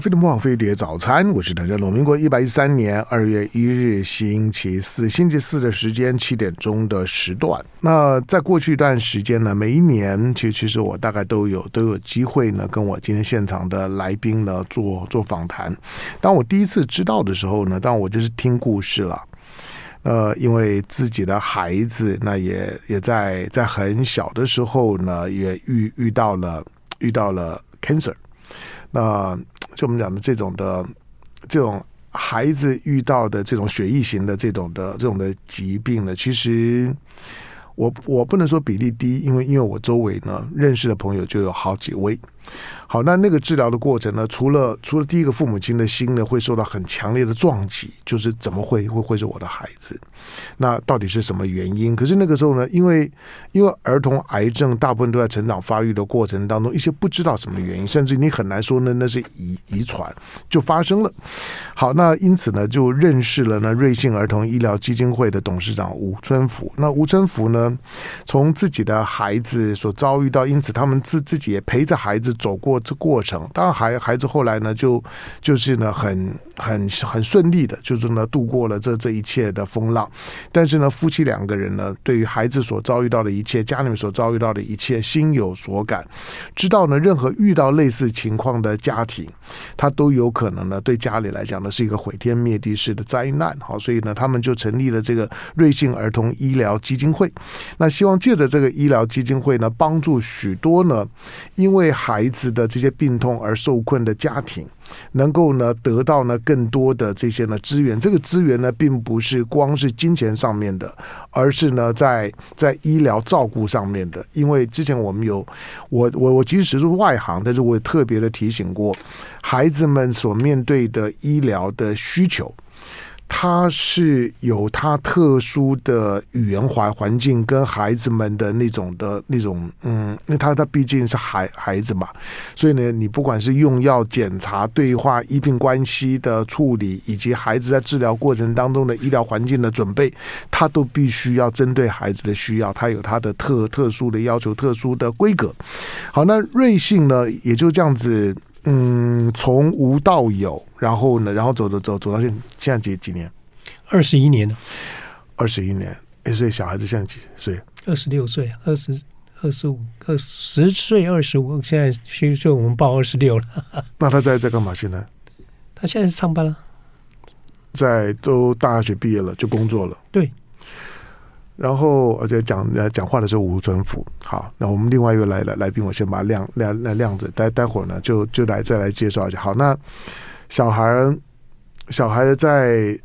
飞的魔法飞碟早餐，我是谭家龙。民国一百一十三年二月一日星期四，星期四的时间七点钟的时段。那在过去一段时间呢，每一年其实其实我大概都有都有机会呢，跟我今天现场的来宾呢做做访谈。当我第一次知道的时候呢，当我就是听故事了。呃，因为自己的孩子那也也在在很小的时候呢，也遇遇到了遇到了 cancer。那就我们讲的这种的，这种孩子遇到的这种血液型的这种的这种的疾病呢，其实我我不能说比例低，因为因为我周围呢认识的朋友就有好几位。好，那那个治疗的过程呢？除了除了第一个父母亲的心呢，会受到很强烈的撞击，就是怎么会会会是我的孩子？那到底是什么原因？可是那个时候呢，因为因为儿童癌症大部分都在成长发育的过程当中，一些不知道什么原因，甚至你很难说呢，那是遗遗传就发生了。好，那因此呢，就认识了呢瑞幸儿童医疗基金会的董事长吴春福。那吴春福呢，从自己的孩子所遭遇到，因此他们自自己也陪着孩子。走过这过程，当然孩孩子后来呢，就就是呢，很很很顺利的，就是呢，度过了这这一切的风浪。但是呢，夫妻两个人呢，对于孩子所遭遇到的一切，家里面所遭遇到的一切，心有所感，知道呢，任何遇到类似情况的家庭，他都有可能呢，对家里来讲呢，是一个毁天灭地式的灾难。好，所以呢，他们就成立了这个瑞幸儿童医疗基金会。那希望借着这个医疗基金会呢，帮助许多呢，因为孩子的这些病痛而受困的家庭，能够呢得到呢更多的这些呢资源。这个资源呢，并不是光是金钱上面的，而是呢在在医疗照顾上面的。因为之前我们有我我我即使是外行，但是我也特别的提醒过孩子们所面对的医疗的需求。他是有他特殊的语言环环境跟孩子们的那种的那种，嗯，因为他他毕竟是孩孩子嘛，所以呢，你不管是用药、检查、对话、医病关系的处理，以及孩子在治疗过程当中的医疗环境的准备，他都必须要针对孩子的需要，他有他的特特殊的要求、特殊的规格。好，那瑞幸呢，也就这样子。嗯，从无到有，然后呢，然后走走走走到现现在几几年？二十一年了，二十一年。哎，所以小孩子现在几岁？二十六岁，二十二十五，二十岁二十五。现在虚岁我们报二十六了。那他在在干嘛？现在？他现在是上班了，在都大学毕业了就工作了。对。然后而且讲讲话的时候吴春福，好，那我们另外一个来来来宾，我先把亮亮亮亮子，待待会儿呢就就来再来介绍一下。好，那小孩小孩在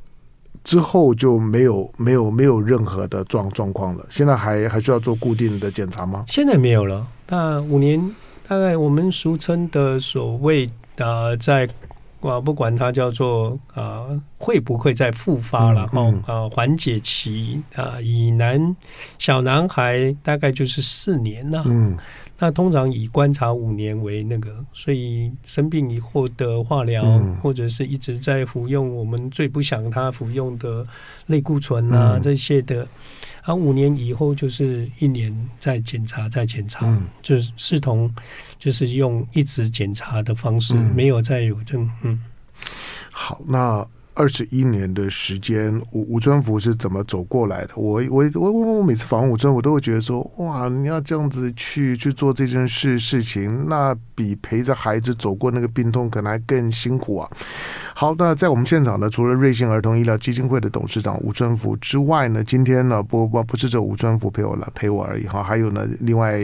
之后就没有没有没有任何的状状况了，现在还还需要做固定的检查吗？现在没有了。那五年大概我们俗称的所谓的在。啊，不管它叫做啊，会不会再复发了？啊，缓解期啊，以男小男孩大概就是四年了。嗯，那通常以观察五年为那个，所以生病以后的化疗，嗯、或者是一直在服用我们最不想他服用的类固醇啊、嗯、这些的。啊，五年以后就是一年再检查，再检查，嗯、就是视同就是用一直检查的方式，嗯、没有再有这嗯。好，那。二十一年的时间，吴吴春福是怎么走过来的？我我我我我每次访问吴春福，我都会觉得说，哇，你要这样子去去做这件事事情，那比陪着孩子走过那个病痛可能还更辛苦啊。好，那在我们现场呢，除了瑞幸儿童医疗基金会的董事长吴春福之外呢，今天呢，不不不是这吴春福陪我来陪我而已哈，还有呢，另外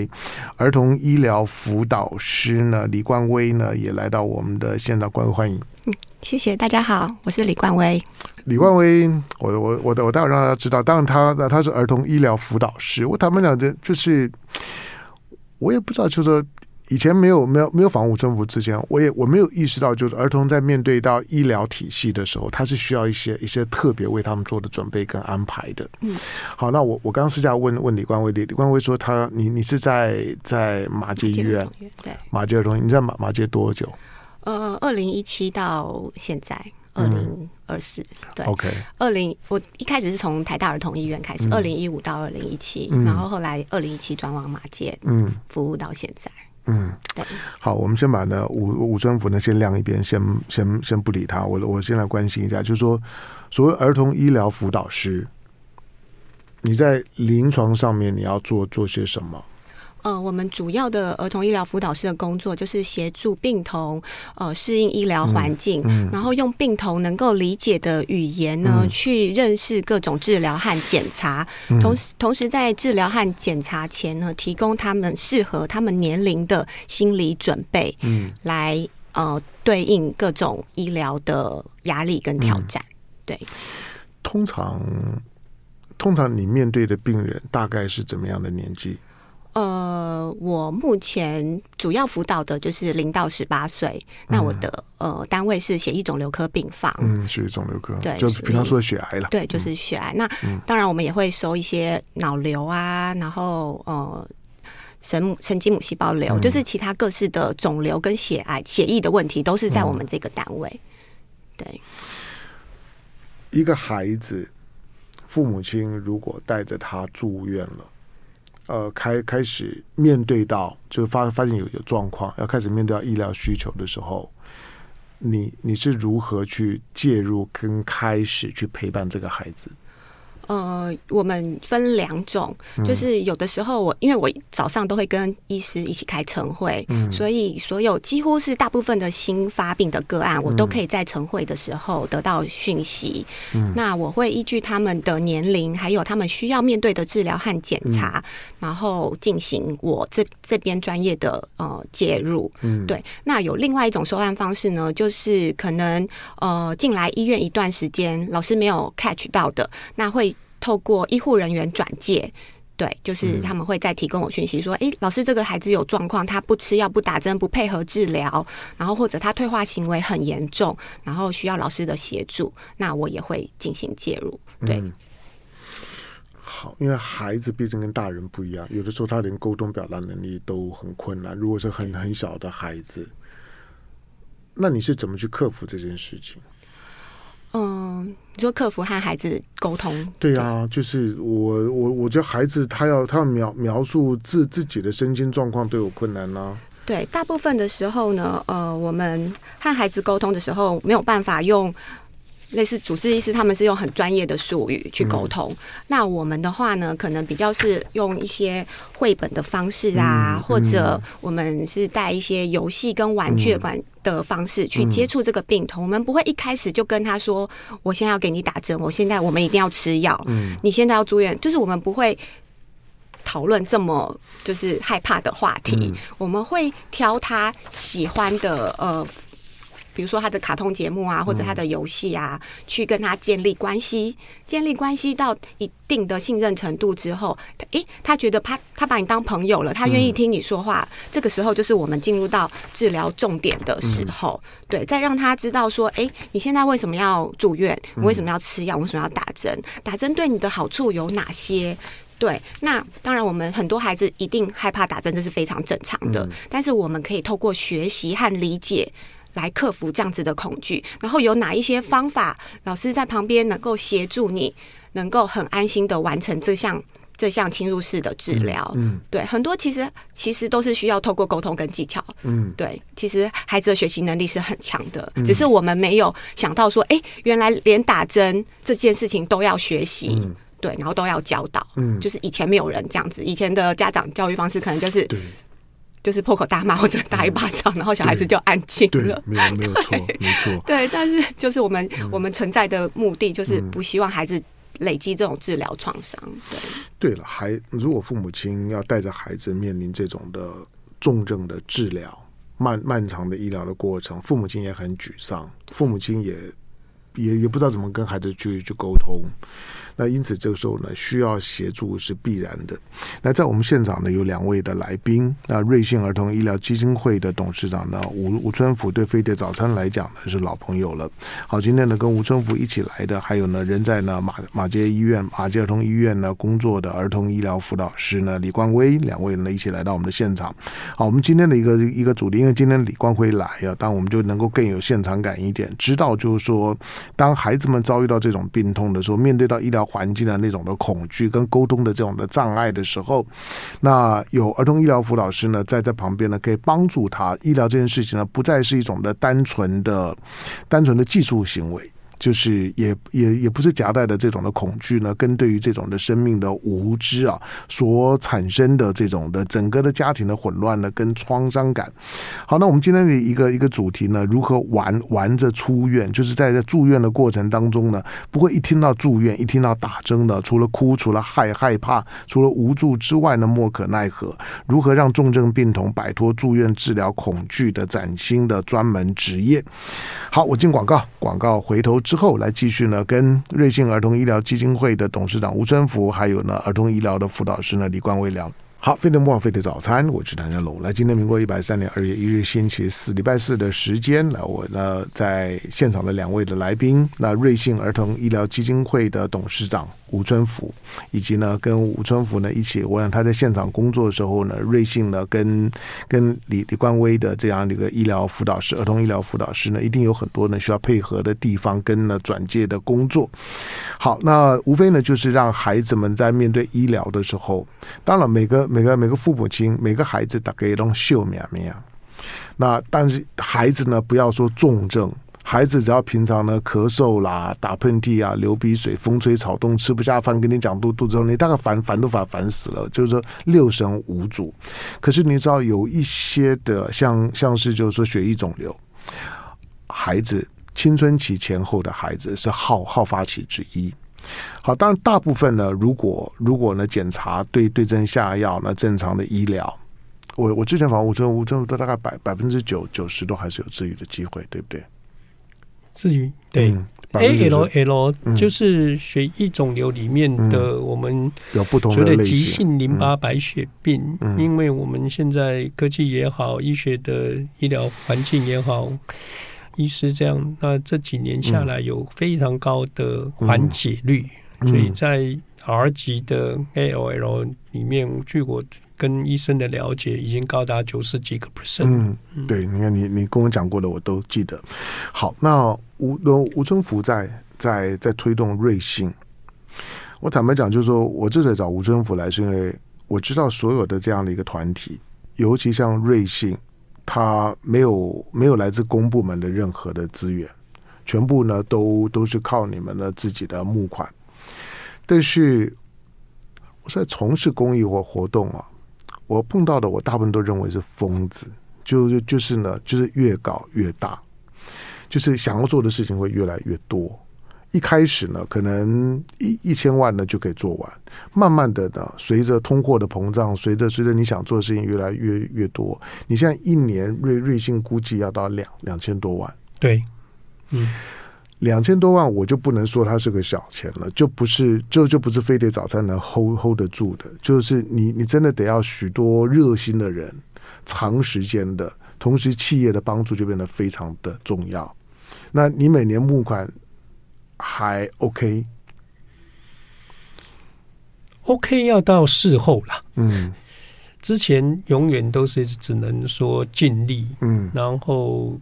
儿童医疗辅导师呢，李冠威呢，也来到我们的现场，欢迎欢迎。嗯，谢谢大家好，我是李冠威。李冠威，我我我我待会儿让大家知道，当然他他是儿童医疗辅导师。我他们俩这就是，我也不知道，就是说以前没有没有没有防护政府之前，我也我没有意识到，就是儿童在面对到医疗体系的时候，他是需要一些一些特别为他们做的准备跟安排的。嗯，好，那我我刚刚私下问问李冠威，李李冠威说他你你是在在马街医院，对，马偕儿童，你在马马街多久？呃，二零一七到现在二零二四，对，OK，二零我一开始是从台大儿童医院开始，二零一五到二零一七，然后后来二零一七转往马街，嗯，服务到现在。嗯，对。好，我们先把呢五五尊福呢先晾一边，先先先不理他。我我先来关心一下，就是说，所谓儿童医疗辅导师，你在临床上面你要做做些什么？呃，我们主要的儿童医疗辅导师的工作就是协助病童呃适应医疗环境，嗯嗯、然后用病童能够理解的语言呢，嗯、去认识各种治疗和检查，嗯、同时同时在治疗和检查前呢，提供他们适合他们年龄的心理准备，嗯，来呃对应各种医疗的压力跟挑战。嗯、对，通常通常你面对的病人大概是怎么样的年纪？呃，我目前主要辅导的就是零到十八岁。那我的呃单位是血液肿瘤科病房，嗯，血液肿瘤科，对，就比方说血癌了，对，就是血癌。那当然，我们也会收一些脑瘤啊，然后呃神母神经母细胞瘤，就是其他各式的肿瘤跟血癌、血液的问题，都是在我们这个单位。对，一个孩子，父母亲如果带着他住院了。呃，开开始面对到，就发发现有有状况，要开始面对到医疗需求的时候，你你是如何去介入跟开始去陪伴这个孩子？呃，我们分两种，就是有的时候我因为我早上都会跟医师一起开晨会，嗯，所以所有几乎是大部分的新发病的个案，我都可以在晨会的时候得到讯息。嗯，那我会依据他们的年龄，还有他们需要面对的治疗和检查，嗯，然后进行我这这边专业的呃介入。嗯，对。那有另外一种收案方式呢，就是可能呃进来医院一段时间，老师没有 catch 到的，那会。透过医护人员转介，对，就是他们会再提供我讯息说，哎、嗯，老师，这个孩子有状况，他不吃药、不打针、不配合治疗，然后或者他退化行为很严重，然后需要老师的协助，那我也会进行介入。对、嗯，好，因为孩子毕竟跟大人不一样，有的时候他连沟通表达能力都很困难。如果是很很小的孩子，那你是怎么去克服这件事情？嗯，你说客服和孩子沟通？对啊，就是我我我觉得孩子他要他要描描述自自己的身心状况都有困难呢、啊。对，大部分的时候呢，呃，我们和孩子沟通的时候没有办法用。类似主治医师，他们是用很专业的术语去沟通。嗯、那我们的话呢，可能比较是用一些绘本的方式啊，嗯嗯、或者我们是带一些游戏跟玩具管的方式去接触这个病童。嗯、我们不会一开始就跟他说：“我现在要给你打针，我现在我们一定要吃药，嗯、你现在要住院。”就是我们不会讨论这么就是害怕的话题。嗯、我们会挑他喜欢的呃。比如说他的卡通节目啊，或者他的游戏啊，嗯、去跟他建立关系，建立关系到一定的信任程度之后，诶，他觉得他他把你当朋友了，他愿意听你说话，嗯、这个时候就是我们进入到治疗重点的时候，嗯、对，再让他知道说，诶，你现在为什么要住院？你为什么要吃药？为什么要打针？打针对你的好处有哪些？对，那当然，我们很多孩子一定害怕打针，这是非常正常的，嗯、但是我们可以透过学习和理解。来克服这样子的恐惧，然后有哪一些方法，老师在旁边能够协助你，能够很安心的完成这项这项侵入式的治疗。嗯，嗯对，很多其实其实都是需要透过沟通跟技巧。嗯，对，其实孩子的学习能力是很强的，嗯、只是我们没有想到说，哎，原来连打针这件事情都要学习，嗯、对，然后都要教导。嗯，就是以前没有人这样子，以前的家长教育方式可能就是对。就是破口大骂或者打一巴掌，嗯、然后小孩子就安静了。没有没有错，没错。对，但是就是我们、嗯、我们存在的目的，就是不希望孩子累积这种治疗创伤。对，对了，孩如果父母亲要带着孩子面临这种的重症的治疗、漫漫长的医疗的过程，父母亲也很沮丧，父母亲也也也不知道怎么跟孩子去去沟通。那因此这个时候呢，需要协助是必然的。那在我们现场呢，有两位的来宾。那瑞幸儿童医疗基金会的董事长呢，吴吴春福，对飞碟早餐来讲呢是老朋友了。好，今天呢跟吴春福一起来的，还有呢人在呢马马街医院马街儿童医院呢工作的儿童医疗辅导师呢李冠威，两位呢一起来到我们的现场。好，我们今天的一个一个主题，因为今天李冠威来啊，当我们就能够更有现场感一点，知道就是说，当孩子们遭遇到这种病痛的时候，面对到医疗。环境的那种的恐惧跟沟通的这种的障碍的时候，那有儿童医疗辅导师呢在在旁边呢，可以帮助他。医疗这件事情呢，不再是一种的单纯的、单纯的技术行为。就是也也也不是夹带的这种的恐惧呢，跟对于这种的生命的无知啊所产生的这种的整个的家庭的混乱呢，跟创伤感。好，那我们今天的一个一个主题呢，如何玩玩着出院，就是在这住院的过程当中呢，不会一听到住院，一听到打针呢，除了哭，除了害害怕，除了无助之外呢，莫可奈何。如何让重症病童摆脱住院治疗恐惧的崭新的专门职业？好，我进广告，广告回头。之后来继续呢，跟瑞幸儿童医疗基金会的董事长吴春福，还有呢儿童医疗的辅导师呢李冠威聊。好，飞碟莫费的早餐，我是谭家龙。来，今天民国一百三年二月一日星期四，礼拜四的时间，来我呢在现场的两位的来宾，那瑞幸儿童医疗基金会的董事长。吴春福，以及呢，跟吴春福呢一起，我想他在现场工作的时候呢，瑞幸呢跟跟李李冠威的这样的一个医疗辅导师、儿童医疗辅导师呢，一定有很多呢需要配合的地方，跟呢转介的工作。好，那无非呢就是让孩子们在面对医疗的时候，当然每个每个每个父母亲、每个孩子大概都秀苗苗，那但是孩子呢不要说重症。孩子只要平常呢咳嗽啦、打喷嚏啊、流鼻水、风吹草动、吃不下饭，跟你讲肚肚子痛，你大概烦烦都烦烦死了，就是说六神无主。可是你知道有一些的像像是就是说血液肿瘤，孩子青春期前后的孩子是好好发期之一。好，当然大部分呢，如果如果呢检查对对症下药，那正常的医疗，我我之前访问吴春吴春都大概百百分之九九十都还是有治愈的机会，对不对？至于对、嗯、A L L 就是血液肿瘤里面的我们有不同的急性淋巴白血病，因为我们现在科技也好，医学的医疗环境也好，医师这样，那这几年下来有非常高的缓解率，所以在 R 级的 A L L 里面，据我。跟医生的了解已经高达九十几个 percent。嗯，对，你看你你跟我讲过的，我都记得。好，那吴吴春福在在在推动瑞幸。我坦白讲，就是说我这次找吴春福来，是因为我知道所有的这样的一个团体，尤其像瑞幸，他没有没有来自公部门的任何的资源，全部呢都都是靠你们的自己的募款。但是我在从事公益或活动啊。我碰到的，我大部分都认为是疯子，就就就是呢，就是越搞越大，就是想要做的事情会越来越多。一开始呢，可能一一千万呢就可以做完，慢慢的呢，随着通货的膨胀，随着随着你想做的事情越来越越多，你现在一年瑞瑞幸估计要到两两千多万，对，嗯。两千多万，我就不能说它是个小钱了，就不是就就不是飞碟早餐能 hold hold 得住的，就是你你真的得要许多热心的人，长时间的，同时企业的帮助就变得非常的重要。那你每年募款还 OK？OK、OK、要到事后了，嗯，之前永远都是只能说尽力，嗯，然后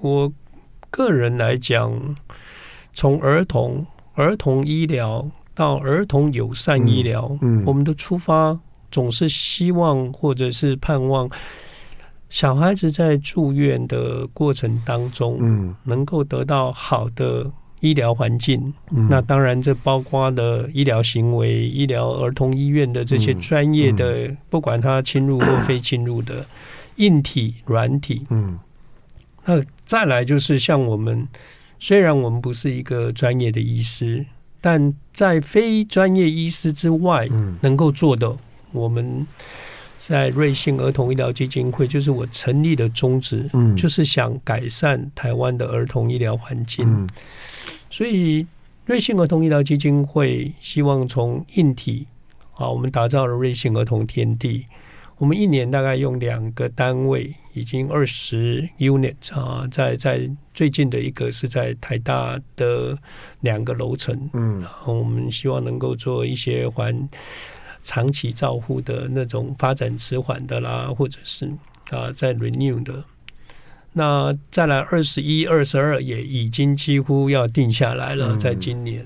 我。个人来讲，从儿童儿童医疗到儿童友善医疗，嗯，嗯，我们的出发总是希望或者是盼望小孩子在住院的过程当中，嗯，能够得到好的医疗环境。嗯，那当然，这包括了医疗行为、医疗儿童医院的这些专业的，嗯嗯、不管他侵入或非侵入的硬体、软体，嗯。那再来就是像我们，虽然我们不是一个专业的医师，但在非专业医师之外，能够做的，我们在瑞幸儿童医疗基金会，就是我成立的宗旨，嗯就是想改善台湾的儿童医疗环境。所以瑞幸儿童医疗基金会希望从硬体，啊，我们打造了瑞幸儿童天地。我们一年大概用两个单位，已经二十 unit 啊，在在最近的一个是在台大的两个楼层，嗯，然后我们希望能够做一些还长期照护的那种发展迟缓的啦，或者是啊在 renew 的。那再来二十一、二十二也已经几乎要定下来了，在今年。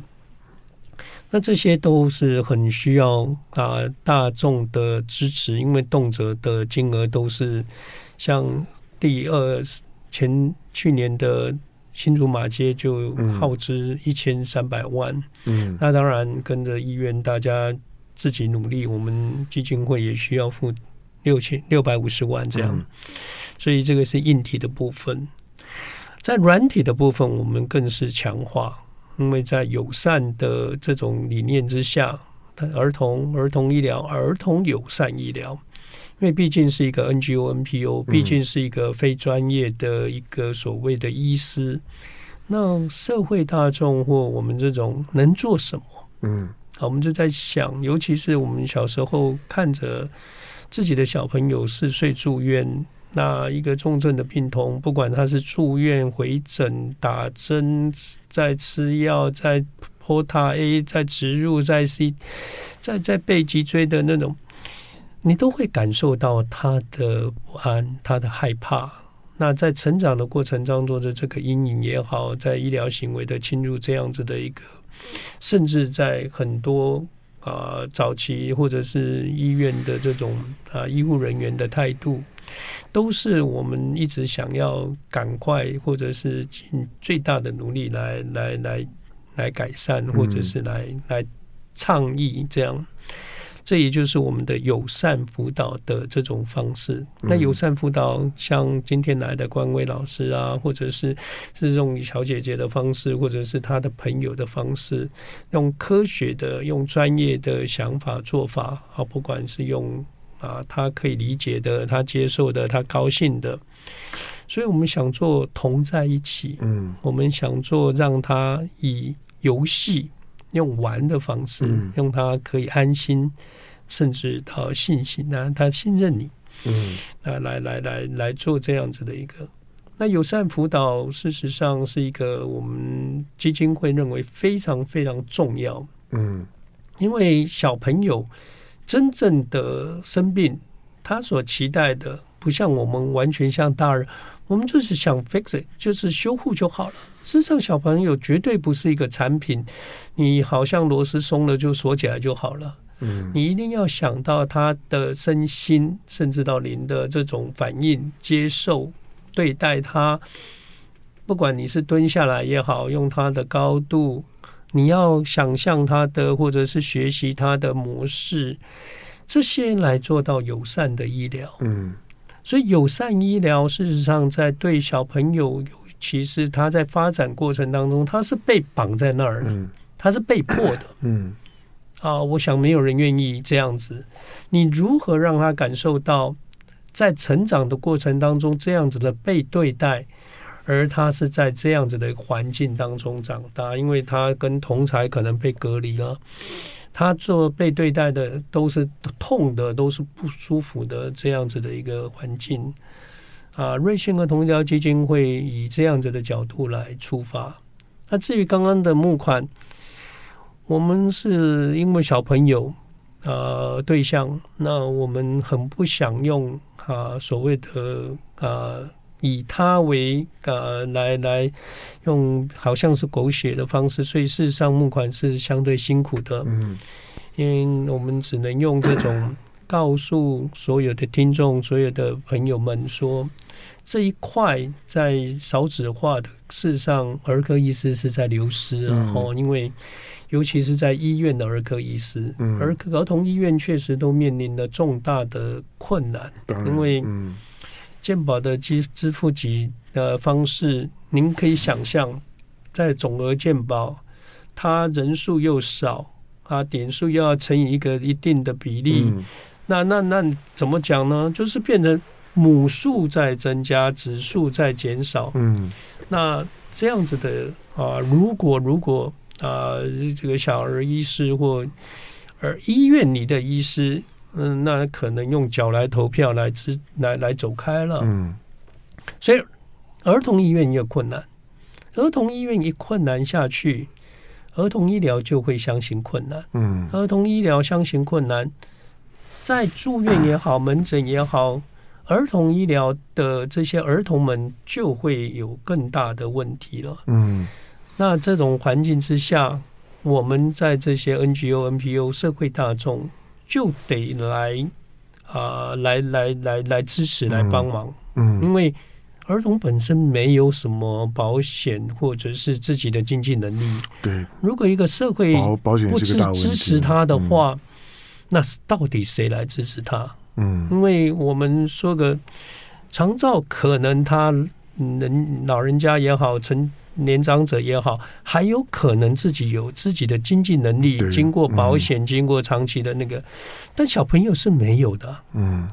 那这些都是很需要啊大众的支持，因为动辄的金额都是像第二前去年的新竹马街就耗资一千三百万，嗯，那当然跟着医院大家自己努力，我们基金会也需要付六千六百五十万这样，所以这个是硬体的部分，在软体的部分，我们更是强化。因为在友善的这种理念之下，儿童儿童医疗、儿童友善医疗，因为毕竟是一个 NGO、NPO，毕竟是一个非专业的一个所谓的医师，那社会大众或我们这种能做什么？嗯，好，我们就在想，尤其是我们小时候看着自己的小朋友四岁住院。那一个重症的病童，不管他是住院、回诊、打针、在吃药、在波塔 A、在植入、在 C、在在背脊椎的那种，你都会感受到他的不安、他的害怕。那在成长的过程当中的这个阴影也好，在医疗行为的侵入这样子的一个，甚至在很多啊、早期或者是医院的这种啊、医护人员的态度。都是我们一直想要赶快，或者是尽最大的努力来来来来改善，或者是来来倡议这样。这也就是我们的友善辅导的这种方式。那友善辅导，像今天来的关威老师啊，或者是是用小姐姐的方式，或者是他的朋友的方式，用科学的、用专业的想法做法啊，不管是用。啊，他可以理解的，他接受的，他高兴的，所以我们想做同在一起。嗯，我们想做让他以游戏用玩的方式，嗯、用他可以安心，甚至到信心，那他信任你。嗯，来来来来来做这样子的一个。那友善辅导，事实上是一个我们基金会认为非常非常重要。嗯，因为小朋友。真正的生病，他所期待的不像我们完全像大人，我们就是想 fix it，就是修复就好了。事实上，小朋友绝对不是一个产品，你好像螺丝松了就锁起来就好了。嗯，你一定要想到他的身心，甚至到您的这种反应，接受对待他。不管你是蹲下来也好，用他的高度。你要想象他的，或者是学习他的模式，这些来做到友善的医疗。嗯，所以友善医疗事实上在对小朋友，尤其是他在发展过程当中，他是被绑在那儿的，他是被迫的。嗯，啊，我想没有人愿意这样子。你如何让他感受到在成长的过程当中这样子的被对待？而他是在这样子的环境当中长大，因为他跟同才可能被隔离了，他做被对待的都是痛的，都是不舒服的这样子的一个环境。啊，瑞幸儿童医疗基金会以这样子的角度来出发。那至于刚刚的募款，我们是因为小朋友啊对象，那我们很不想用啊所谓的啊。以他为呃来来用好像是狗血的方式，所以事实上募款是相对辛苦的。嗯，因为我们只能用这种告诉所有的听众、所有的朋友们说，这一块在少子化的，事实上儿科医师是在流失，然后因为尤其是在医院的儿科医师，儿科儿童医院确实都面临了重大的困难，因为健保的支支付级的方式，您可以想象，在总额健保，它人数又少，啊，点数又要乘以一个一定的比例，嗯、那那那怎么讲呢？就是变成母数在增加，子数在减少。嗯，那这样子的啊，如果如果啊，这个小儿医师或而医院里的医师。嗯，那可能用脚来投票来支来来走开了。嗯，所以儿童医院也有困难，儿童医院一困难下去，儿童医疗就会相形困难。嗯，儿童医疗相形困难，在住院也好，门诊也好，儿童医疗的这些儿童们就会有更大的问题了。嗯，那这种环境之下，我们在这些 NGO、NPO 社会大众就得来啊、呃，来来来来支持、来帮忙。嗯，因为儿童本身没有什么保险或者是自己的经济能力。对，如果一个社会不支支持他的话，那到底谁来支持他？嗯，因为我们说个长照，可能他人老人家也好，成年长者也好，还有可能自己有自己的经济能力，经过保险，嗯、经过长期的那个，但小朋友是没有的。嗯，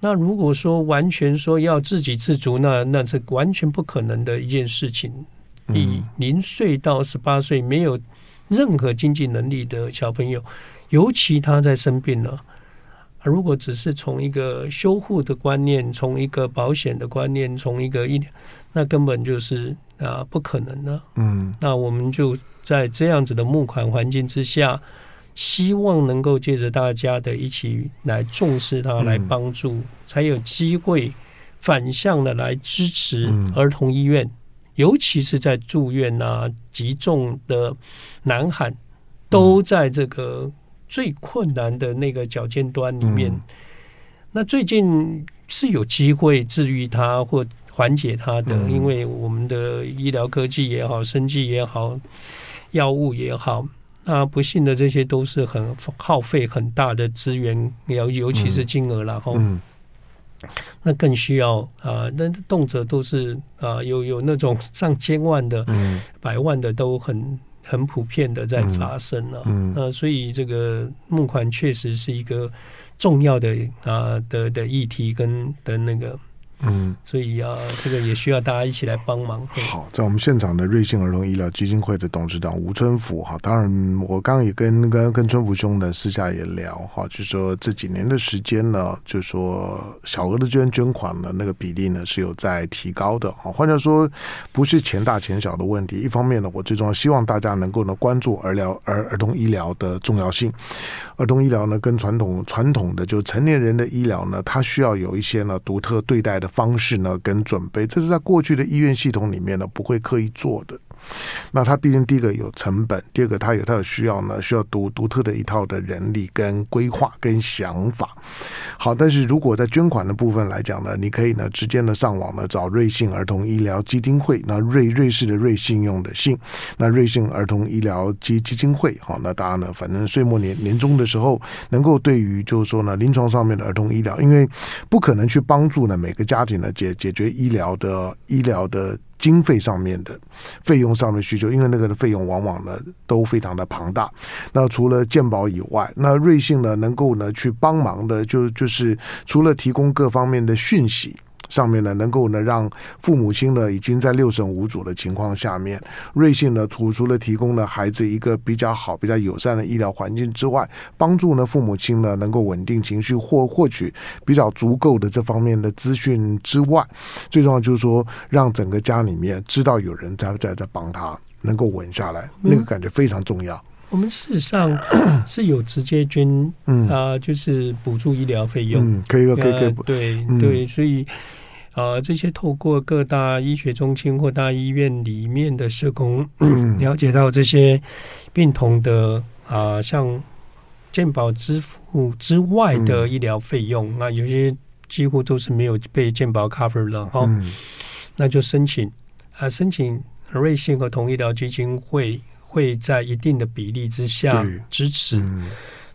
那如果说完全说要自给自足，那那是完全不可能的一件事情。以零岁到十八岁没有任何经济能力的小朋友，尤其他在生病了。如果只是从一个修护的观念，从一个保险的观念，从一个医疗，那根本就是啊不可能的。嗯，那我们就在这样子的募款环境之下，希望能够借着大家的一起来重视它，来帮助，嗯、才有机会反向的来支持儿童医院，嗯、尤其是在住院啊、急重的南韩，都在这个。最困难的那个脚尖端里面，嗯、那最近是有机会治愈他或缓解它的，嗯、因为我们的医疗科技也好，生技也好，药物也好，那不幸的这些都是很耗费很大的资源，尤尤其是金额，然后、嗯、那更需要啊，那动辄都是啊，有有那种上千万的、嗯、百万的都很。很普遍的在发生了，嗯，那所以这个募款确实是一个重要的啊的的议题跟的那个。嗯，所以啊，这个也需要大家一起来帮忙。好，在我们现场的瑞幸儿童医疗基金会的董事长吴春福哈，当然我刚刚也跟跟跟春福兄呢私下也聊哈，就是说这几年的时间呢，就是说小额的捐捐款呢，那个比例呢是有在提高的哈。换句话说，不是钱大钱小的问题。一方面呢，我最重要希望大家能够呢关注儿疗儿儿童医疗的重要性。儿童医疗呢，跟传统传统的就成年人的医疗呢，它需要有一些呢独特对待的方式呢，跟准备，这是在过去的医院系统里面呢不会刻意做的。那它毕竟第一个有成本，第二个它有它有需要呢，需要独独特的一套的人力跟规划跟想法。好，但是如果在捐款的部分来讲呢，你可以呢直接呢上网呢找瑞幸儿童医疗基金会，那瑞瑞士的瑞信用的信，那瑞幸儿童医疗基基金会。好，那大家呢反正岁末年年终的时候，能够对于就是说呢临床上面的儿童医疗，因为不可能去帮助呢每个家庭呢解解决医疗的医疗的。经费上面的费用上面需求，因为那个的费用往往呢都非常的庞大。那除了鉴宝以外，那瑞幸呢能够呢去帮忙的就就是除了提供各方面的讯息。上面呢，能够呢让父母亲呢已经在六神无主的情况下面，瑞幸呢除除了提供了孩子一个比较好、比较友善的医疗环境之外，帮助呢父母亲呢能够稳定情绪或获取比较足够的这方面的资讯之外，最重要就是说让整个家里面知道有人在在在帮他，能够稳下来，那个感觉非常重要。我们事实上 是有直接捐，嗯。啊，就是补助医疗费用，嗯，可以可以可以，对对，所以。啊，这些透过各大医学中心或大医院里面的社工，嗯、了解到这些病童的啊，像健保支付之外的医疗费用，那、嗯、有些几乎都是没有被健保 cover 了哈，嗯、那就申请啊，申请瑞幸和同医疗基金会会在一定的比例之下支持，嗯、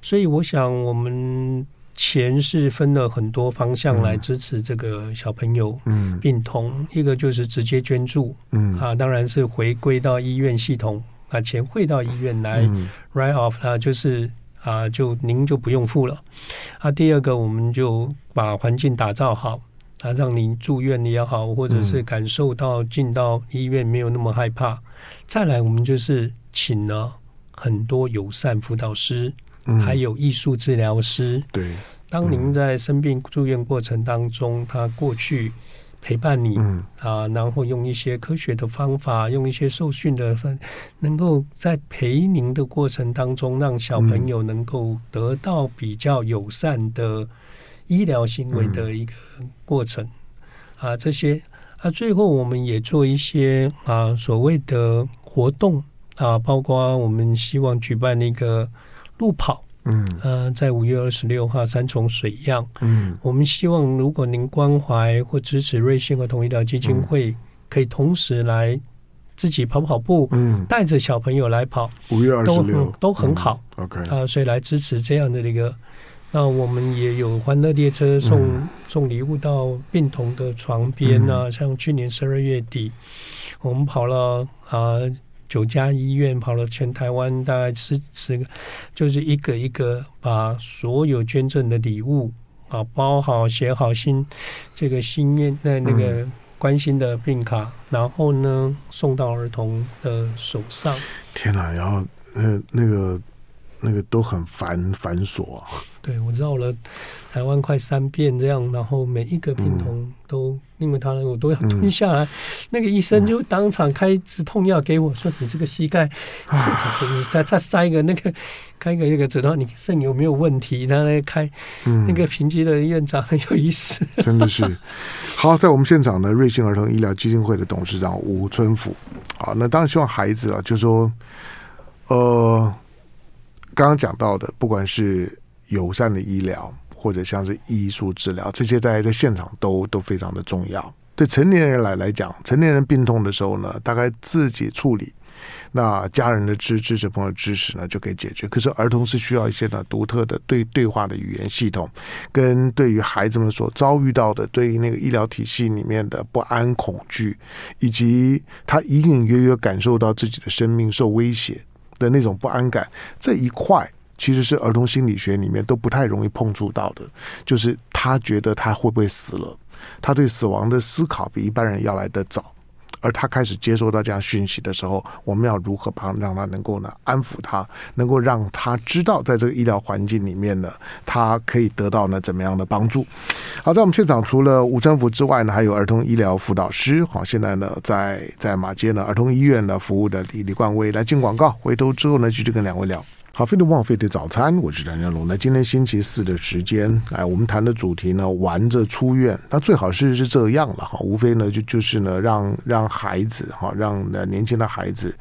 所以我想我们。钱是分了很多方向来支持这个小朋友病童，嗯、一个就是直接捐助，嗯。啊，当然是回归到医院系统，把钱汇到医院来，write off 啊，就是啊，就您就不用付了。啊，第二个我们就把环境打造好，啊，让您住院也好，或者是感受到进到医院没有那么害怕。嗯、再来，我们就是请了很多友善辅导师。还有艺术治疗师。对，当您在生病住院过程当中，他过去陪伴你啊，然后用一些科学的方法，用一些受训的分，能够在陪您的过程当中，让小朋友能够得到比较友善的医疗行为的一个过程啊，这些啊，最后我们也做一些啊所谓的活动。啊，包括我们希望举办那个路跑，嗯，呃，在五月二十六号三重水漾，嗯，我们希望如果您关怀或支持瑞幸儿童医疗基金会，嗯、可以同时来自己跑跑步，嗯，带着小朋友来跑，五月二十六。都很好，嗯，OK，啊，所以来支持这样的一个。那我们也有欢乐列车送、嗯、送礼物到病童的床边啊，嗯、像去年十二月底，我们跑了啊九家医院，跑了全台湾大概十十个，就是一个一个把所有捐赠的礼物啊包好写好心这个心愿那那个关心的病卡，嗯、然后呢送到儿童的手上。天哪，然后那那个那个都很繁繁琐。对，我绕了台湾快三遍这样，然后每一个病童都、嗯、因为他我都要吞下来，嗯、那个医生就当场开止痛药给我说：“你这个膝盖，你再再塞一个那个开一个那个止痛，你肾有没有问题？”他来开，嗯、那个平基的院长很有意思，真的是。好，在我们现场呢，瑞幸儿童医疗基金会的董事长吴春福。好，那当然希望孩子啊，就说，呃，刚刚讲到的，不管是。友善的医疗，或者像是艺术治疗，这些在在现场都都非常的重要。对成年人来来讲，成年人病痛的时候呢，大概自己处理，那家人的支支持、朋友支持呢，就可以解决。可是儿童是需要一些呢独特的对对话的语言系统，跟对于孩子们所遭遇到的对于那个医疗体系里面的不安、恐惧，以及他隐隐约约感受到自己的生命受威胁的那种不安感，这一块。其实是儿童心理学里面都不太容易碰触到的，就是他觉得他会不会死了，他对死亡的思考比一般人要来得早，而他开始接收到这样讯息的时候，我们要如何帮让他能够呢安抚他，能够让他知道在这个医疗环境里面呢，他可以得到呢怎么样的帮助。好，在我们现场除了吴春福之外呢，还有儿童医疗辅导师。好，现在呢在在马街呢儿童医院呢服务的李李冠威来进广告，回头之后呢继续跟两位聊。好，非得忘费的早餐，我是梁家龙。那今天星期四的时间，哎，我们谈的主题呢，玩着出院。那最好是是这样了哈，无非呢就就是呢，让让孩子哈，让那年轻的孩子，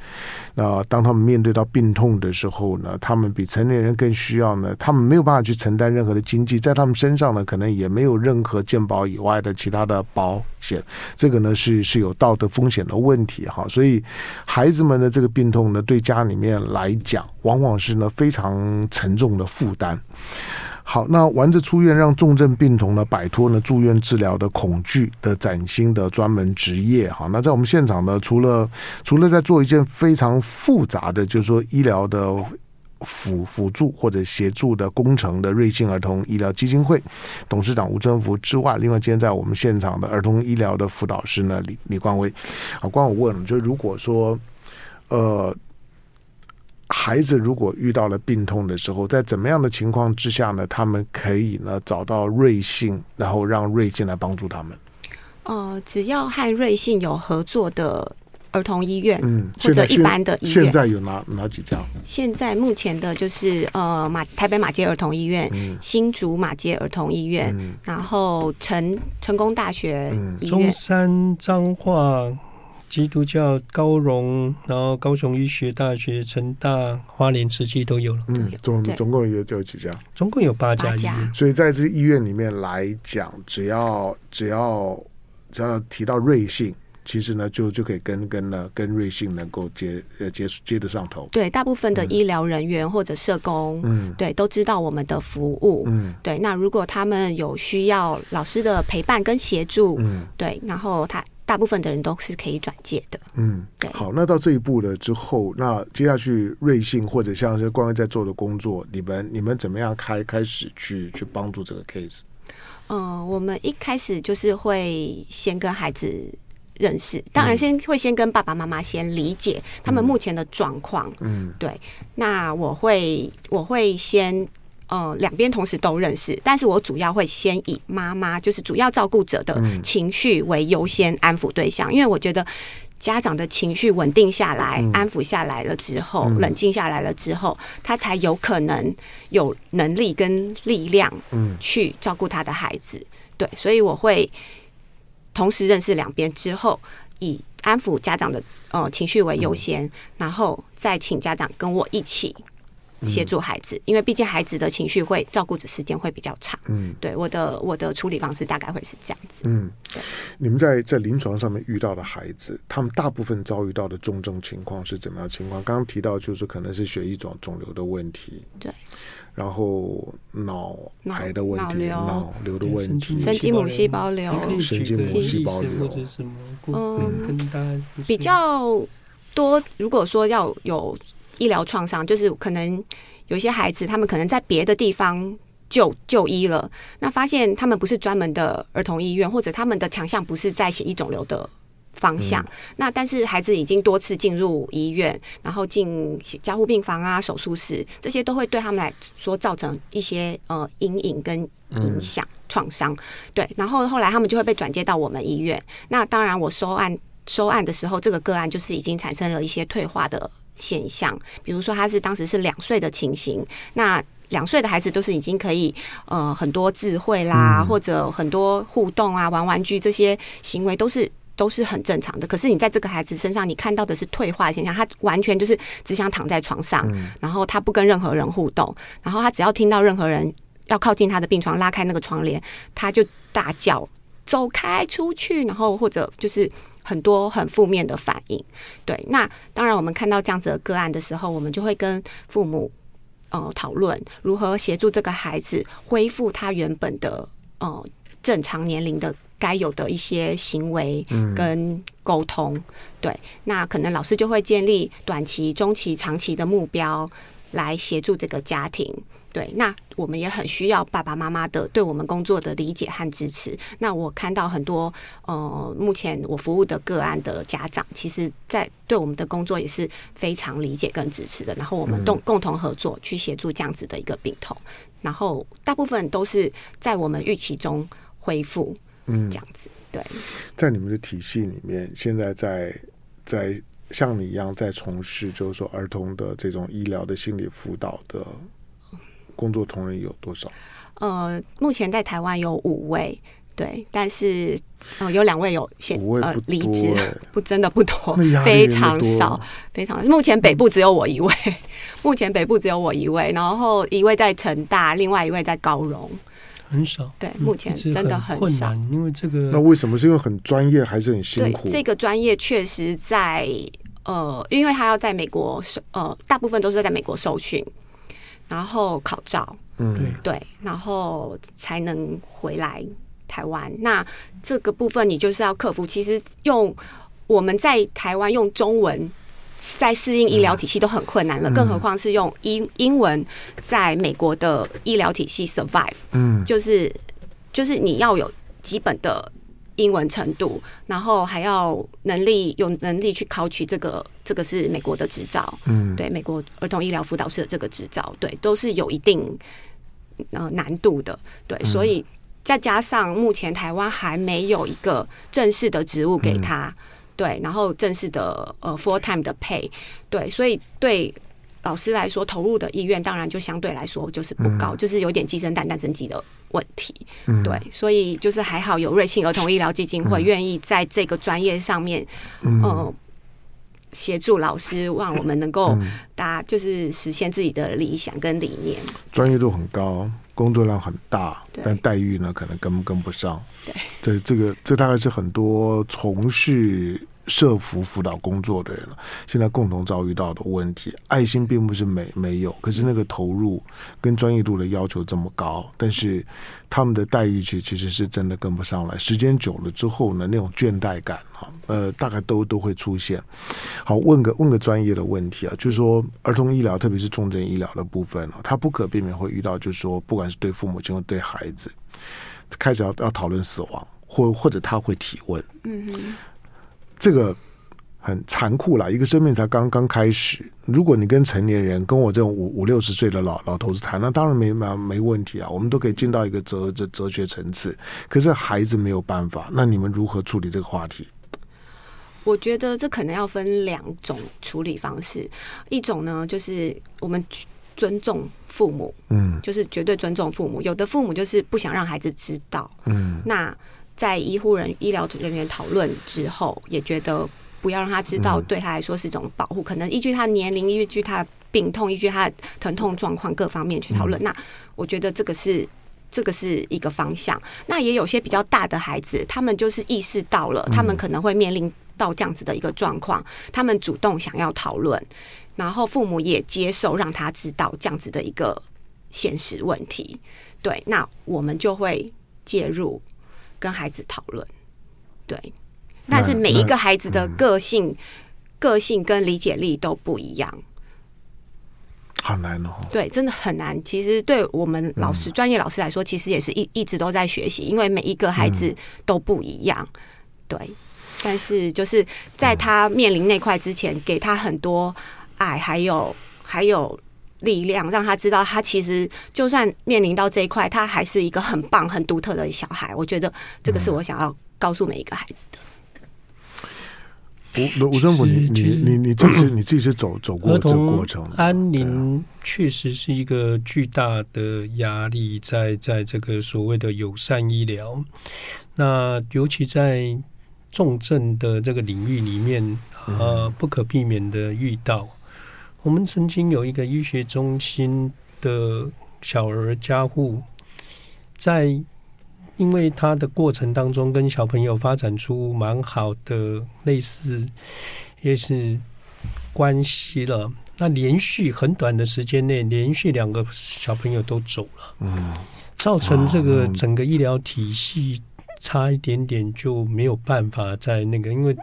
那当他们面对到病痛的时候呢，他们比成年人更需要呢，他们没有办法去承担任何的经济，在他们身上呢，可能也没有任何健保以外的其他的保险，这个呢是是有道德风险的问题哈。所以孩子们的这个病痛呢，对家里面来讲，往往是呢。非常沉重的负担。好，那玩着出院，让重症病童呢摆脱呢住院治疗的恐惧的崭新的专门职业。好，那在我们现场呢，除了除了在做一件非常复杂的，就是说医疗的辅辅助或者协助的工程的瑞幸儿童医疗基金会董事长吴春福之外，另外今天在我们现场的儿童医疗的辅导师呢李李冠威。啊，光我问了，就如果说呃。孩子如果遇到了病痛的时候，在怎么样的情况之下呢？他们可以呢找到瑞幸，然后让瑞幸来帮助他们。呃，只要和瑞幸有合作的儿童医院，嗯，或者一般的医院，现在有哪哪几家？现在目前的就是呃马台北马街儿童医院、嗯、新竹马街儿童医院，嗯、然后成成功大学医院、中山彰化。基督教高荣，然后高雄医学大学、成大、花莲慈济都有了。嗯，总总共有有几家？总共有八家医院。所以在这医院里面来讲，只要只要只要提到瑞幸，其实呢就就可以跟跟呢跟瑞幸能够接呃接接得上头。对，大部分的医疗人员或者社工，嗯，对，都知道我们的服务。嗯，对。那如果他们有需要老师的陪伴跟协助，嗯，对，然后他。大部分的人都是可以转介的。嗯，对。好，那到这一步了之后，那接下去瑞幸或者像是关于在做的工作，你们你们怎么样开开始去去帮助这个 case？嗯、呃，我们一开始就是会先跟孩子认识，当然先会先跟爸爸妈妈先理解他们目前的状况。嗯，对。那我会我会先。呃，两边同时都认识，但是我主要会先以妈妈，就是主要照顾者的情绪为优先安抚对象，嗯、因为我觉得家长的情绪稳定下来，嗯、安抚下来了之后，嗯、冷静下来了之后，他才有可能有能力跟力量，嗯，去照顾他的孩子。对，所以我会同时认识两边之后，以安抚家长的呃情绪为优先，嗯、然后再请家长跟我一起。协助孩子，因为毕竟孩子的情绪会照顾的时间会比较长。嗯，对，我的我的处理方式大概会是这样子。嗯，你们在在临床上面遇到的孩子，他们大部分遭遇到的重症情况是怎么样的情况？刚刚提到就是可能是血液肿肿瘤的问题，对。然后脑癌的问题，脑瘤。的问题，神经母细胞瘤，神经母细胞瘤，嗯，比较多。如果说要有。医疗创伤就是可能有些孩子，他们可能在别的地方就就医了，那发现他们不是专门的儿童医院，或者他们的强项不是在血液肿瘤的方向。嗯、那但是孩子已经多次进入医院，然后进加护病房啊、手术室，这些都会对他们来说造成一些呃阴影跟影响创伤。对，然后后来他们就会被转接到我们医院。那当然，我收案收案的时候，这个个案就是已经产生了一些退化的。现象，比如说他是当时是两岁的情形，那两岁的孩子都是已经可以呃很多智慧啦，嗯、或者很多互动啊，玩玩具这些行为都是都是很正常的。可是你在这个孩子身上，你看到的是退化现象，他完全就是只想躺在床上，嗯、然后他不跟任何人互动，然后他只要听到任何人要靠近他的病床，拉开那个窗帘，他就大叫走开出去，然后或者就是。很多很负面的反应，对。那当然，我们看到这样子的个案的时候，我们就会跟父母呃讨论如何协助这个孩子恢复他原本的呃正常年龄的该有的一些行为跟沟通。嗯、对，那可能老师就会建立短期、中期、长期的目标来协助这个家庭。对，那我们也很需要爸爸妈妈的对我们工作的理解和支持。那我看到很多呃，目前我服务的个案的家长，其实在对我们的工作也是非常理解跟支持的。然后我们共共同合作去协助这样子的一个病童，然后大部分都是在我们预期中恢复，嗯，这样子。对，在你们的体系里面，现在在在像你一样在从事，就是说儿童的这种医疗的心理辅导的。工作同仁有多少？呃，目前在台湾有五位，对，但是呃，有两位有现呃离职，不真的不多，非常少，非常。目前北部只有我一位，目前北部只有我一位，然后一位在成大，另外一位在高荣，很少。对，目前真的很少，因为这个。那为什么？是因为很专业，还是很辛苦？这个专业确实在呃，因为他要在美国受呃，大部分都是在美国受训。然后考照，嗯，对，然后才能回来台湾。那这个部分你就是要克服。其实用我们在台湾用中文在适应医疗体系都很困难了，嗯、更何况是用英英文在美国的医疗体系 survive。嗯，就是就是你要有基本的。英文程度，然后还要能力有能力去考取这个，这个是美国的执照，嗯，对，美国儿童医疗辅导师的这个执照，对，都是有一定呃难度的，对，嗯、所以再加上目前台湾还没有一个正式的职务给他，嗯、对，然后正式的呃 full time 的 pay，对，所以对。老师来说，投入的意愿当然就相对来说就是不高，嗯、就是有点鸡生蛋，蛋生鸡的问题。嗯、对，所以就是还好有瑞幸儿童医疗基金会愿意在这个专业上面，嗯、呃，协助老师，让我们能够达就是实现自己的理想跟理念。专业度很高，工作量很大，但待遇呢可能跟跟不上。对，这这个这大概是很多从事。社服辅导工作的人了，现在共同遭遇到的问题，爱心并不是没没有，可是那个投入跟专业度的要求这么高，但是他们的待遇其其实是真的跟不上来。时间久了之后呢，那种倦怠感哈，呃，大概都都会出现。好，问个问个专业的问题啊，就是说儿童医疗，特别是重症医疗的部分啊，他不可避免会遇到，就是说不管是对父母亲或对孩子，开始要要讨论死亡，或或者他会提问，嗯哼。这个很残酷啦，一个生命才刚刚开始。如果你跟成年人，跟我这种五五六十岁的老老头子谈，那当然没没没问题啊，我们都可以进到一个哲哲哲学层次。可是孩子没有办法，那你们如何处理这个话题？我觉得这可能要分两种处理方式，一种呢就是我们尊重父母，嗯，就是绝对尊重父母。有的父母就是不想让孩子知道，嗯，那。在医护人医疗人员讨论之后，也觉得不要让他知道对他来说是一种保护。可能依据他的年龄，依据他的病痛，依据他的疼痛状况各方面去讨论。那我觉得这个是这个是一个方向。那也有些比较大的孩子，他们就是意识到了，他们可能会面临到这样子的一个状况，他们主动想要讨论，然后父母也接受让他知道这样子的一个现实问题。对，那我们就会介入跟孩子讨论。对，但是每一个孩子的个性、嗯、个性跟理解力都不一样，好难哦。对，真的很难。其实对我们老师、专、嗯、业老师来说，其实也是一一直都在学习，因为每一个孩子都不一样。对，但是就是在他面临那块之前，给他很多爱，还有还有力量，让他知道他其实就算面临到这一块，他还是一个很棒、很独特的小孩。我觉得这个是我想要。告诉每一个孩子的。吴吴政府，你你你你自己是你自己是走走过这个过程。安宁确实是一个巨大的压力，在在这个所谓的友善医疗，那尤其在重症的这个领域里面，呃，不可避免的遇到。我们曾经有一个医学中心的小儿加护，在。因为他的过程当中，跟小朋友发展出蛮好的类似，也是关系了。那连续很短的时间内，连续两个小朋友都走了，嗯，造成这个整个医疗体系差一点点就没有办法在那个，因为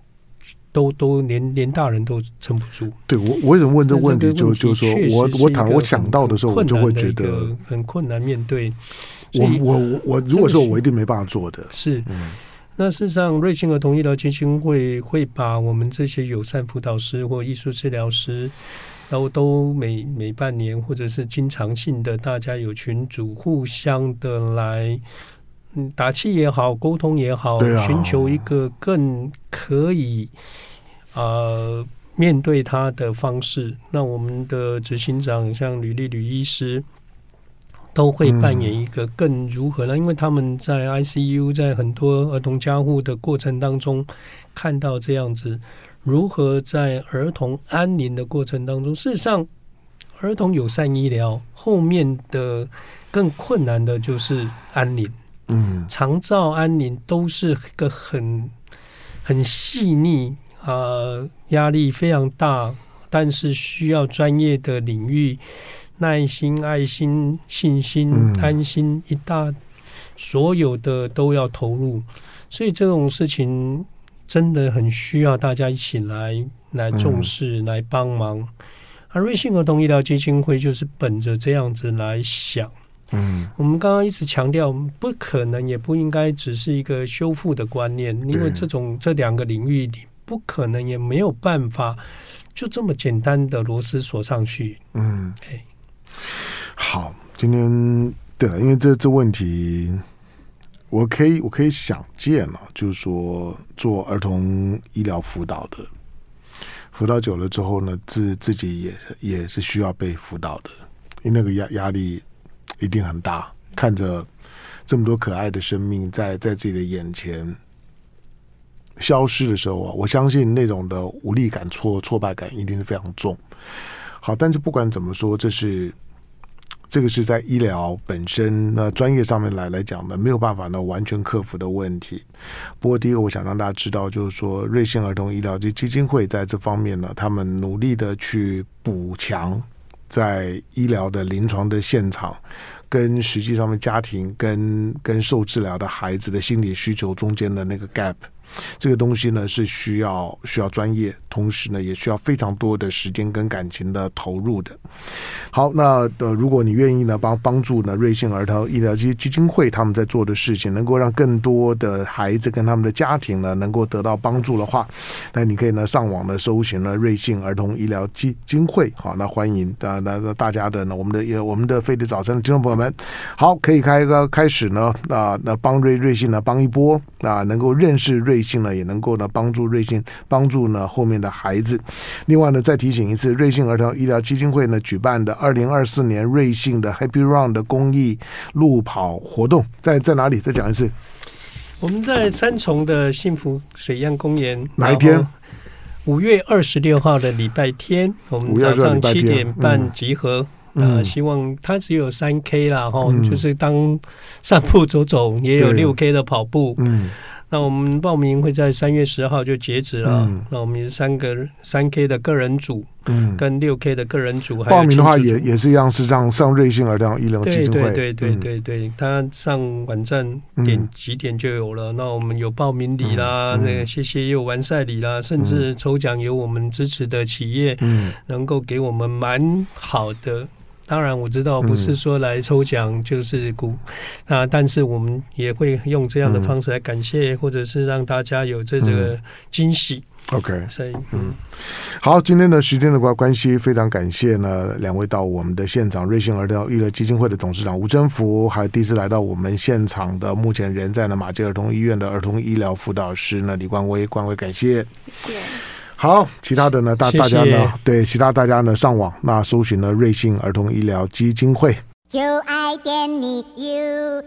都都连连大人都撑不住。对我，我为什么问这个问题？就就是说我我想我想到的时候，我就会觉得很困难面对。我我我我，如果说我一定没办法做的，是。那事实上，瑞幸儿童医疗基金会会把我们这些友善辅导师或艺术治疗师，然后都每每半年或者是经常性的，大家有群组互相的来，嗯，打气也好，沟通也好，寻求一个更可以呃面对他的方式。那我们的执行长像吕丽吕医师。都会扮演一个更如何呢？因为他们在 ICU，在很多儿童加护的过程当中，看到这样子，如何在儿童安宁的过程当中，事实上，儿童友善医疗后面的更困难的就是安宁，嗯，长照安宁都是个很很细腻啊，压力非常大，但是需要专业的领域。耐心、爱心、信心、安心，一大所有的都要投入，所以这种事情真的很需要大家一起来来重视、来帮忙。而瑞幸儿童医疗基金会就是本着这样子来想。嗯，我们刚刚一直强调，不可能也不应该只是一个修复的观念，因为这种这两个领域里不可能也没有办法就这么简单的螺丝锁上去。嗯，哎。好，今天对了，因为这这问题，我可以我可以想见了，就是说做儿童医疗辅导的，辅导久了之后呢，自自己也是也是需要被辅导的，因为那个压压力一定很大，看着这么多可爱的生命在在自己的眼前消失的时候啊，我相信那种的无力感、挫挫败感一定是非常重。好，但是不管怎么说，这是。这个是在医疗本身那专业上面来来讲呢，没有办法呢完全克服的问题。不过，第一个我想让大家知道，就是说瑞幸儿童医疗基基金会在这方面呢，他们努力的去补强在医疗的临床的现场，跟实际上的家庭跟跟受治疗的孩子的心理需求中间的那个 gap。这个东西呢是需要需要专业，同时呢也需要非常多的时间跟感情的投入的。好，那呃，如果你愿意呢帮帮助呢瑞幸儿童医疗基基金会他们在做的事情，能够让更多的孩子跟他们的家庭呢能够得到帮助的话，那你可以呢上网呢搜寻呢瑞幸儿童医疗基金会。好，那欢迎啊那那大家的呢我们的也我们的飞碟早餐的听众朋友们，好，可以开个开始呢啊那帮瑞瑞幸呢帮一波啊能够认识。瑞幸呢也能够呢帮助瑞幸帮助呢后面的孩子。另外呢，再提醒一次，瑞幸儿童医疗基金会呢举办的二零二四年瑞幸的 Happy Run 的公益路跑活动，在在哪里？再讲一次。我们在三重的幸福水漾公园。哪一天？五月二十六号的礼拜天，我们早上七点半集合。呃，希望它只有三 K 啦，哈、嗯，就是当散步走走，也有六 K 的跑步。嗯，那我们报名会在三月十号就截止了。嗯、那我们是三个三 K 的个人组。嗯，跟六 K 的个人组，还有报名的话也也是一样，是让上瑞幸儿童医疗基金会。对对对对对，他上网站点几点就有了。那我们有报名礼啦，那个谢谢也有完赛礼啦，甚至抽奖有我们支持的企业，嗯，能够给我们蛮好的。当然我知道不是说来抽奖就是鼓啊，但是我们也会用这样的方式来感谢，或者是让大家有这个惊喜。OK，所以嗯，好，今天的时间的关关系，非常感谢呢两位到我们的现场，瑞幸儿童医疗基金会的董事长吴征福，还有第一次来到我们现场的目前人在呢马偕儿童医院的儿童医疗辅导师呢李冠威，冠威感谢，谢谢。好，其他的呢大大家呢谢谢对其他大家呢上网那搜寻了瑞幸儿童医疗基金会，就爱点你 UFO